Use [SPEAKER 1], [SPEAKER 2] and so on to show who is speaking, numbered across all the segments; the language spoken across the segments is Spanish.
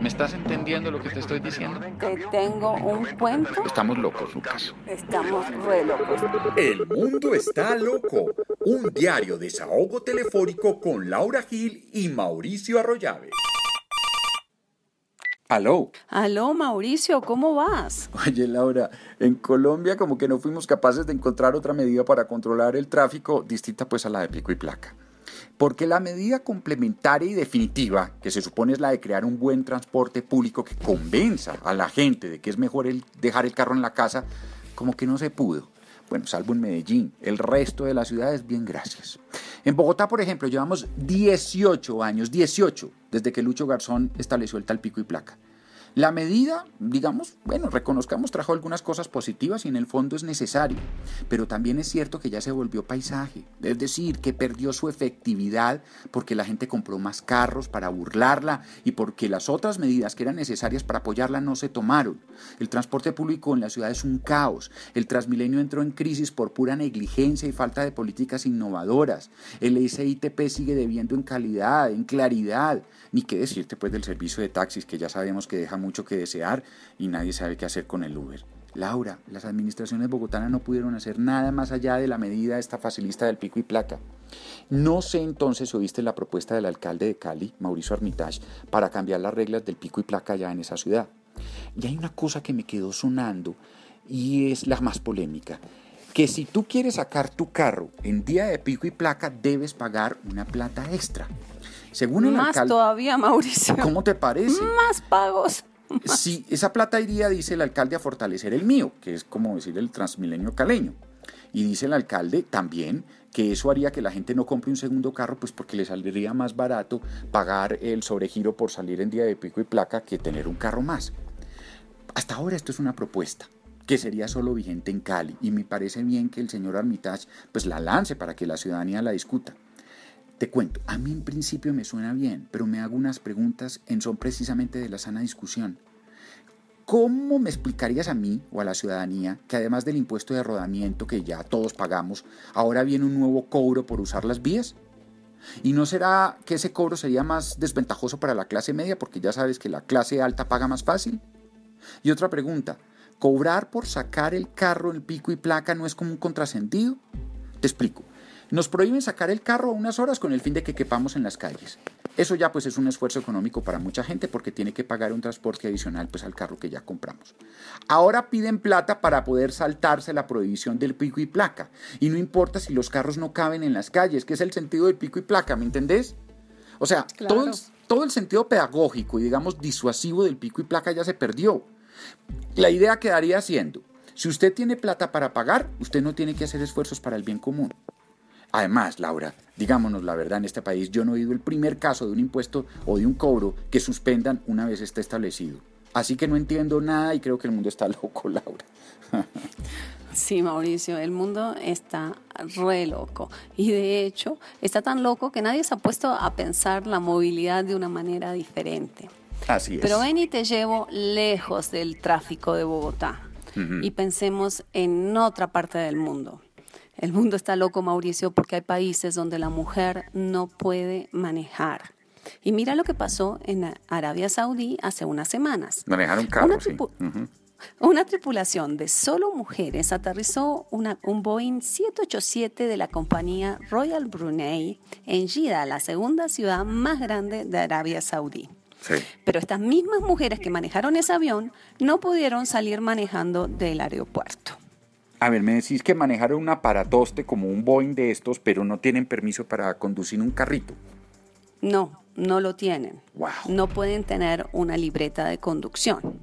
[SPEAKER 1] ¿Me estás entendiendo lo que te estoy diciendo?
[SPEAKER 2] Te tengo un cuento.
[SPEAKER 1] Estamos locos, Lucas.
[SPEAKER 2] Estamos re locos.
[SPEAKER 3] El mundo está loco. Un diario desahogo telefónico con Laura Gil y Mauricio Arroyave.
[SPEAKER 1] Aló.
[SPEAKER 2] Aló, Mauricio, ¿cómo vas?
[SPEAKER 1] Oye, Laura, en Colombia como que no fuimos capaces de encontrar otra medida para controlar el tráfico distinta pues a la de pico y placa. Porque la medida complementaria y definitiva, que se supone es la de crear un buen transporte público que convenza a la gente de que es mejor el dejar el carro en la casa, como que no se pudo. Bueno, salvo en Medellín, el resto de las ciudades, bien gracias. En Bogotá, por ejemplo, llevamos 18 años, 18, desde que Lucho Garzón estableció el tal pico y placa. La medida, digamos, bueno, reconozcamos, trajo algunas cosas positivas y en el fondo es necesario, pero también es cierto que ya se volvió paisaje, es decir, que perdió su efectividad porque la gente compró más carros para burlarla y porque las otras medidas que eran necesarias para apoyarla no se tomaron. El transporte público en la ciudad es un caos, el Transmilenio entró en crisis por pura negligencia y falta de políticas innovadoras, el SITP sigue debiendo en calidad, en claridad, ni qué decirte pues del servicio de taxis que ya sabemos que deja mucho que desear y nadie sabe qué hacer con el Uber. Laura, las administraciones bogotanas no pudieron hacer nada más allá de la medida esta facilista del pico y placa. No sé entonces si oíste la propuesta del alcalde de Cali, Mauricio Armitage, para cambiar las reglas del pico y placa ya en esa ciudad. Y hay una cosa que me quedó sonando y es la más polémica que si tú quieres sacar tu carro en día de pico y placa, debes pagar una plata extra. Según el
[SPEAKER 2] Más
[SPEAKER 1] alcalde.
[SPEAKER 2] todavía, Mauricio.
[SPEAKER 1] ¿Cómo te parece?
[SPEAKER 2] Más pagos.
[SPEAKER 1] Sí, esa plata iría, dice el alcalde, a fortalecer el mío, que es como decir el transmilenio caleño. Y dice el alcalde también que eso haría que la gente no compre un segundo carro, pues porque le saldría más barato pagar el sobregiro por salir en día de pico y placa que tener un carro más. Hasta ahora esto es una propuesta que sería solo vigente en Cali y me parece bien que el señor Armitage pues la lance para que la ciudadanía la discuta. Te cuento, a mí en principio me suena bien, pero me hago unas preguntas en son precisamente de la sana discusión. ¿Cómo me explicarías a mí o a la ciudadanía que además del impuesto de rodamiento que ya todos pagamos, ahora viene un nuevo cobro por usar las vías? ¿Y no será que ese cobro sería más desventajoso para la clase media porque ya sabes que la clase alta paga más fácil? Y otra pregunta, ¿cobrar por sacar el carro en pico y placa no es como un contrasentido? Te explico. Nos prohíben sacar el carro a unas horas con el fin de que quepamos en las calles. Eso ya pues es un esfuerzo económico para mucha gente porque tiene que pagar un transporte adicional pues al carro que ya compramos. Ahora piden plata para poder saltarse la prohibición del pico y placa. Y no importa si los carros no caben en las calles, que es el sentido del pico y placa, ¿me entendés? O sea,
[SPEAKER 2] Claro.
[SPEAKER 1] todo, el, todo el sentido pedagógico y digamos disuasivo del pico y placa ya se perdió. La idea quedaría siendo, si usted tiene plata para pagar, usted no tiene que hacer esfuerzos para el bien común. Además, Laura, digámonos la verdad, en este país yo no he oído el primer caso de un impuesto o de un cobro que suspendan una vez esté establecido. Así que no entiendo nada y creo que el mundo está loco, Laura.
[SPEAKER 2] Sí, Mauricio, el mundo está re loco. Y de hecho, está tan loco que nadie se ha puesto a pensar la movilidad de una manera diferente.
[SPEAKER 1] Así es.
[SPEAKER 2] Pero ven y te llevo lejos del tráfico de Bogotá. Y pensemos en otra parte del mundo. El mundo está loco, Mauricio, porque hay países donde la mujer no puede manejar. Y mira lo que pasó en Arabia Saudí hace unas semanas.
[SPEAKER 1] Manejar un carro,
[SPEAKER 2] Una
[SPEAKER 1] sí.
[SPEAKER 2] tripulación de solo mujeres aterrizó una- un Boeing 787 de la compañía Royal Brunei en Jeddah, la segunda ciudad más grande de Arabia Saudí.
[SPEAKER 1] Sí.
[SPEAKER 2] Pero estas mismas mujeres que manejaron ese avión no pudieron salir manejando del aeropuerto.
[SPEAKER 1] A ver, me decís que manejaron un aparatoste como un Boeing de estos, pero no tienen permiso para conducir un carrito.
[SPEAKER 2] No, no lo tienen.
[SPEAKER 1] Wow.
[SPEAKER 2] No pueden tener una libreta de conducción.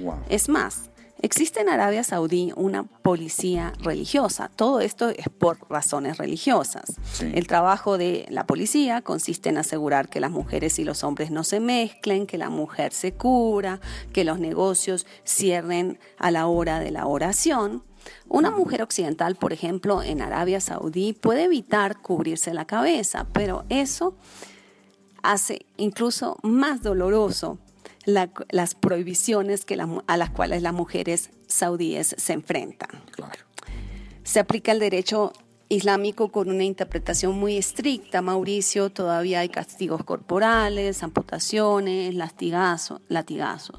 [SPEAKER 1] Wow.
[SPEAKER 2] Es más, existe en Arabia Saudí una policía religiosa. Todo esto es por razones religiosas.
[SPEAKER 1] Sí.
[SPEAKER 2] El trabajo de la policía consiste en asegurar que las mujeres y los hombres no se mezclen, que la mujer se cura, que los negocios cierren a la hora de la oración. Una mujer occidental, por ejemplo, en Arabia Saudí puede evitar cubrirse la cabeza, pero eso hace incluso más doloroso la- las prohibiciones que la a las cuales las mujeres saudíes se enfrentan.
[SPEAKER 1] Claro.
[SPEAKER 2] Se aplica el derecho islámico con una interpretación muy estricta, Mauricio, todavía hay castigos corporales, amputaciones, latigazos. latigazos.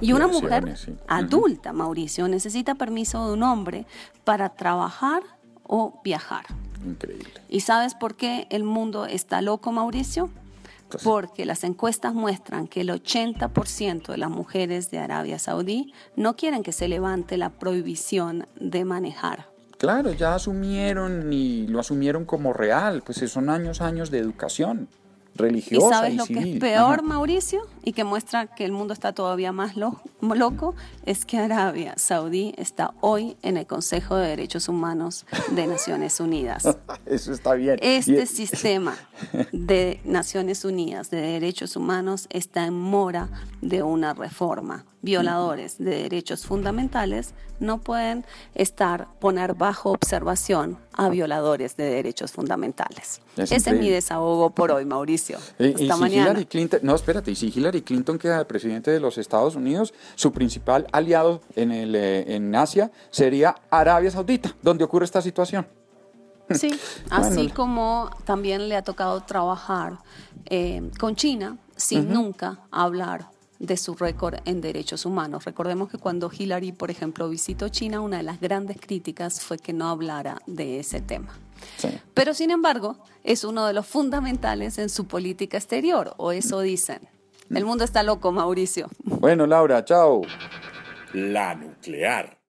[SPEAKER 2] Y una mujer adulta, Mauricio, necesita permiso de un hombre para trabajar o viajar.
[SPEAKER 1] Increíble.
[SPEAKER 2] ¿Y sabes por qué el mundo está loco, Mauricio? Porque las encuestas muestran que el 80% de las mujeres de Arabia Saudí no quieren que se levante la prohibición de manejar.
[SPEAKER 1] Claro, ya asumieron y lo asumieron como real, pues son años, años de educación religiosa.
[SPEAKER 2] ¿Y sabes lo que es peor, Mauricio? Y que muestra que el mundo está todavía más loco, es que Arabia Saudí está hoy en el Consejo de Derechos Humanos de Naciones Unidas.
[SPEAKER 1] Eso está bien.
[SPEAKER 2] Este sistema de Naciones Unidas de Derechos Humanos está en mora de una reforma violadores de derechos fundamentales no pueden estar, poner bajo observación a violadores de derechos fundamentales. Ese es mi desahogo por hoy, Mauricio.
[SPEAKER 1] Y, si Hillary Clinton, no, espérate, y si Hillary Clinton queda presidente de los Estados Unidos, su principal aliado en, el, eh, en Asia sería Arabia Saudita, donde ocurre esta situación.
[SPEAKER 2] Sí, así como también le ha tocado trabajar eh, con China sin nunca hablar de su récord en derechos humanos. Recordemos que cuando Hillary, por ejemplo, visitó China, una de las grandes críticas fue que no hablara de ese tema. Pero sin embargo, es uno de los fundamentales en su política exterior, o eso dicen. El mundo está loco, Mauricio.
[SPEAKER 1] Bueno, Laura, chao.
[SPEAKER 3] La nuclear.